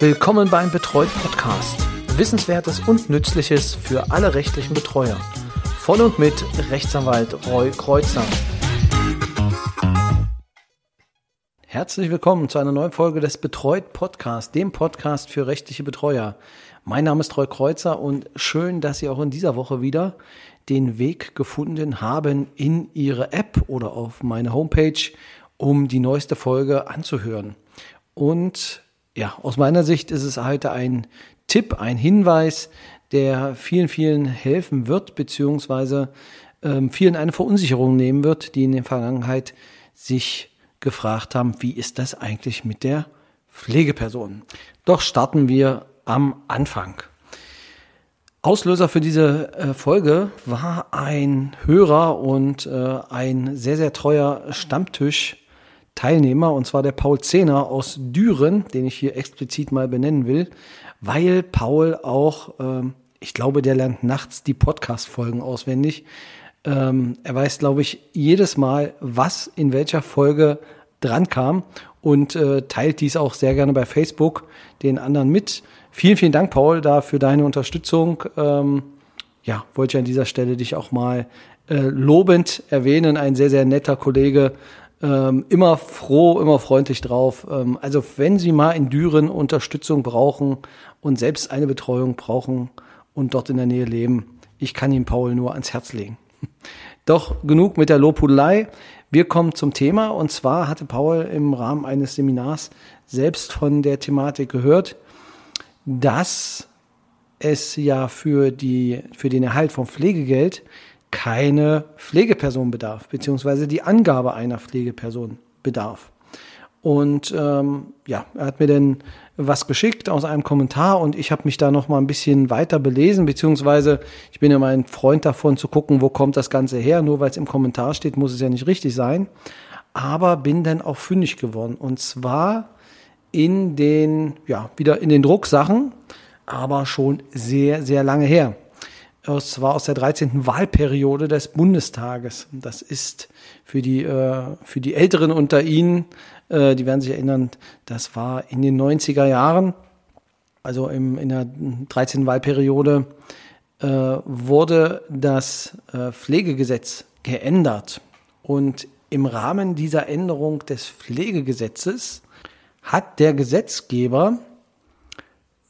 Willkommen beim Betreut Podcast. Wissenswertes und Nützliches für alle rechtlichen Betreuer. Von und mit Rechtsanwalt Roy Kreuzer. Herzlich willkommen zu einer neuen Folge des Betreut Podcast, dem Podcast für rechtliche Betreuer. Mein Name ist Roy Kreuzer und schön, dass Sie auch in dieser Woche wieder den Weg gefunden haben in Ihre App oder auf meine Homepage, um die neueste Folge anzuhören. Und ja, aus meiner Sicht ist es heute ein Tipp, ein Hinweis, der vielen, vielen helfen wird, beziehungsweise ähm, vielen eine Verunsicherung nehmen wird, die in der Vergangenheit sich gefragt haben, wie ist das eigentlich mit der Pflegeperson? Doch starten wir am Anfang. Auslöser für diese äh, Folge war ein Hörer und äh, ein sehr, sehr treuer Stammtisch-Teilnehmer, und zwar der Paul Zehner aus Düren, den ich hier explizit mal benennen will, weil Paul auch, ähm, ich glaube, der lernt nachts die Podcast-Folgen auswendig. Ähm, er weiß, glaube ich, jedes Mal, was in welcher Folge dran kam und äh, teilt dies auch sehr gerne bei Facebook den anderen mit. Vielen, vielen Dank, Paul, da für deine Unterstützung. Ähm, ja, wollte ich an dieser Stelle dich auch mal äh, lobend erwähnen. Ein sehr, sehr netter Kollege. Ähm, immer froh, immer freundlich drauf. Ähm, also wenn Sie mal in Düren Unterstützung brauchen und selbst eine Betreuung brauchen und dort in der Nähe leben, ich kann Ihnen Paul nur ans Herz legen. Doch genug mit der Lobhudelei. Wir kommen zum Thema und zwar hatte Paul im Rahmen eines Seminars selbst von der Thematik gehört, dass es ja für, die, für den Erhalt von Pflegegeld keine Pflegeperson bedarf, beziehungsweise die Angabe einer Pflegeperson bedarf. Und ähm, ja, er hat mir dann was geschickt aus einem Kommentar und ich habe mich da noch mal ein bisschen weiter belesen, beziehungsweise ich bin ja mal ein Freund davon zu gucken, wo kommt das Ganze her. Nur weil es im Kommentar steht, muss es ja nicht richtig sein. Aber bin dann auch fündig geworden. Und zwar in den, ja, wieder in den Drucksachen, aber schon sehr, sehr lange her. Und zwar aus der 13. Wahlperiode des Bundestages. Das ist für die, äh, für die Älteren unter Ihnen, äh, die werden sich erinnern, das war in den 90er Jahren, also im, in der 13. Wahlperiode, äh, wurde das äh, Pflegegesetz geändert. Und im Rahmen dieser Änderung des Pflegegesetzes hat der Gesetzgeber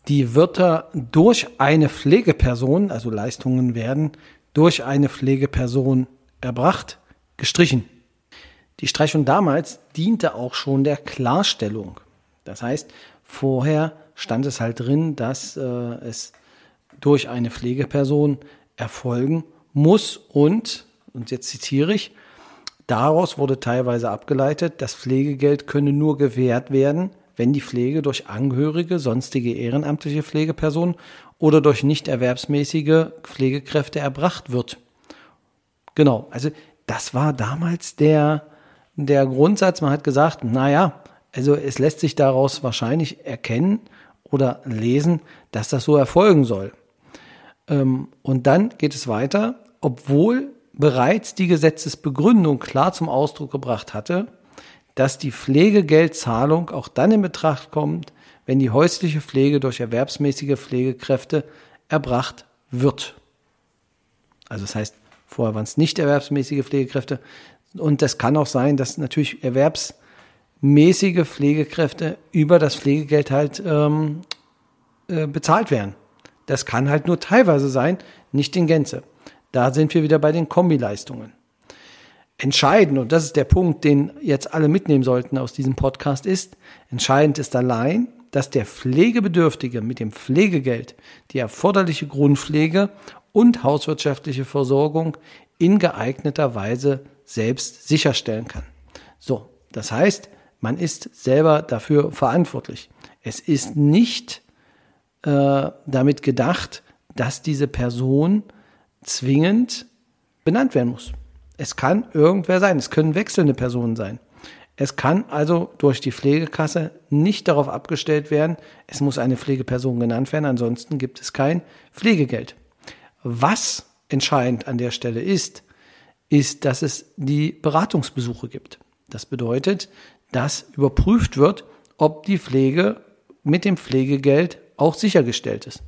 die Wörter durch eine Pflegeperson, also Leistungen werden durch eine Pflegeperson erbracht, gestrichen. Die Streichung damals diente auch schon der Klarstellung. Das heißt, vorher stand es halt drin, dass äh, es durch eine Pflegeperson erfolgen muss und, und jetzt zitiere ich, Daraus wurde teilweise abgeleitet, das Pflegegeld könne nur gewährt werden, wenn die Pflege durch Angehörige, sonstige ehrenamtliche Pflegepersonen oder durch nicht erwerbsmäßige Pflegekräfte erbracht wird. Genau, also das war damals der, der Grundsatz. Man hat gesagt, naja, also es lässt sich daraus wahrscheinlich erkennen oder lesen, dass das so erfolgen soll. Ähm, und dann geht es weiter, obwohl bereits die Gesetzesbegründung klar zum Ausdruck gebracht hatte, dass die Pflegegeldzahlung auch dann in Betracht kommt, wenn die häusliche Pflege durch erwerbsmäßige Pflegekräfte erbracht wird. Also das heißt, vorher waren es nicht erwerbsmäßige Pflegekräfte. Und das kann auch sein, dass natürlich erwerbsmäßige Pflegekräfte über das Pflegegeld halt ähm, äh, bezahlt werden. Das kann halt nur teilweise sein, nicht in Gänze. Da sind wir wieder bei den Kombileistungen. Entscheidend, und das ist der Punkt, den jetzt alle mitnehmen sollten aus diesem Podcast, ist, entscheidend ist allein, dass der Pflegebedürftige mit dem Pflegegeld die erforderliche Grundpflege und hauswirtschaftliche Versorgung in geeigneter Weise selbst sicherstellen kann. So, das heißt, man ist selber dafür verantwortlich. Es ist nicht äh, damit gedacht, dass diese Person zwingend benannt werden muss. Es kann irgendwer sein, es können wechselnde Personen sein. Es kann also durch die Pflegekasse nicht darauf abgestellt werden, es muss eine Pflegeperson genannt werden, ansonsten gibt es kein Pflegegeld. Was entscheidend an der Stelle ist, ist, dass es die Beratungsbesuche gibt. Das bedeutet, dass überprüft wird, ob die Pflege mit dem Pflegegeld auch sichergestellt ist.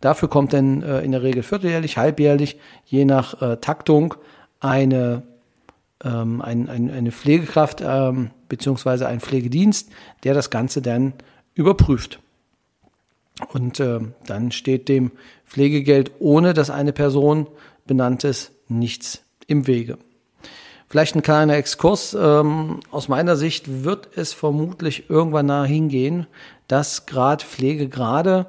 Dafür kommt dann äh, in der Regel vierteljährlich, halbjährlich, je nach äh, Taktung, eine, ähm, ein, ein, eine Pflegekraft ähm, beziehungsweise ein Pflegedienst, der das Ganze dann überprüft. Und äh, dann steht dem Pflegegeld, ohne dass eine Person benannt ist, nichts im Wege. Vielleicht ein kleiner Exkurs. Ähm, aus meiner Sicht wird es vermutlich irgendwann nahe hingehen, dass gerade Pflegegrade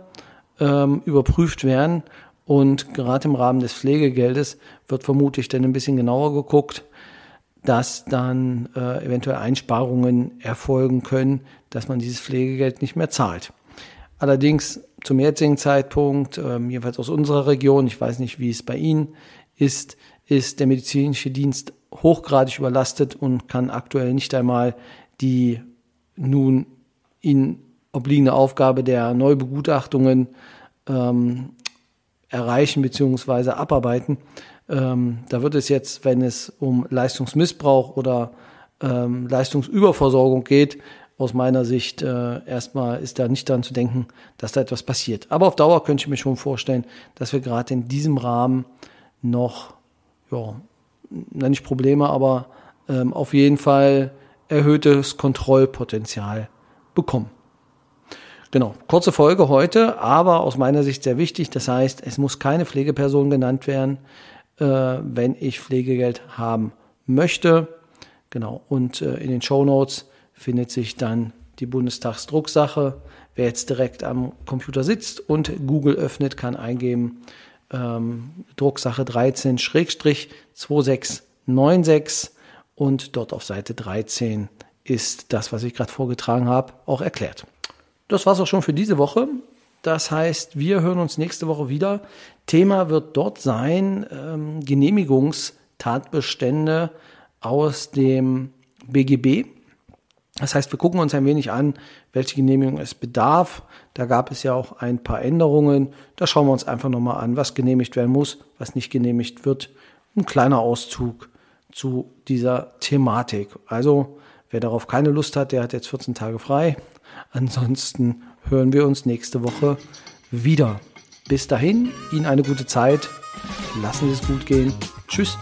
ähm, überprüft werden und gerade im Rahmen des Pflegegeldes wird vermutlich dann ein bisschen genauer geguckt, dass dann äh, eventuell Einsparungen erfolgen können, dass man dieses Pflegegeld nicht mehr zahlt. Allerdings zum jetzigen Zeitpunkt, ähm, jedenfalls aus unserer Region, ich weiß nicht, wie es bei Ihnen ist, ist der medizinische Dienst hochgradig überlastet und kann aktuell nicht einmal die nun ihnen obliegende Aufgabe der Neubegutachtungen ähm, erreichen bzw. abarbeiten. Ähm, da wird es jetzt, wenn es um Leistungsmissbrauch oder ähm, Leistungsüberversorgung geht, aus meiner Sicht äh, erstmal ist da nicht daran zu denken, dass da etwas passiert. Aber auf Dauer könnte ich mir schon vorstellen, dass wir gerade in diesem Rahmen noch, ja, nicht Probleme, aber ähm, auf jeden Fall erhöhtes Kontrollpotenzial bekommen. Genau, kurze Folge heute, aber aus meiner Sicht sehr wichtig. Das heißt, es muss keine Pflegeperson genannt werden, äh, wenn ich Pflegegeld haben möchte. Genau, und äh, in den Show Notes findet sich dann die Bundestagsdrucksache. Wer jetzt direkt am Computer sitzt und Google öffnet, kann eingeben ähm, Drucksache 13-2696 und dort auf Seite 13 ist das, was ich gerade vorgetragen habe, auch erklärt. Das war's auch schon für diese Woche. Das heißt, wir hören uns nächste Woche wieder. Thema wird dort sein ähm, Genehmigungstatbestände aus dem BGB. Das heißt, wir gucken uns ein wenig an, welche Genehmigung es bedarf. Da gab es ja auch ein paar Änderungen. Da schauen wir uns einfach nochmal an, was genehmigt werden muss, was nicht genehmigt wird. Ein kleiner Auszug zu dieser Thematik. Also, wer darauf keine Lust hat, der hat jetzt 14 Tage frei. Ansonsten hören wir uns nächste Woche wieder. Bis dahin, Ihnen eine gute Zeit. Lassen Sie es gut gehen. Tschüss.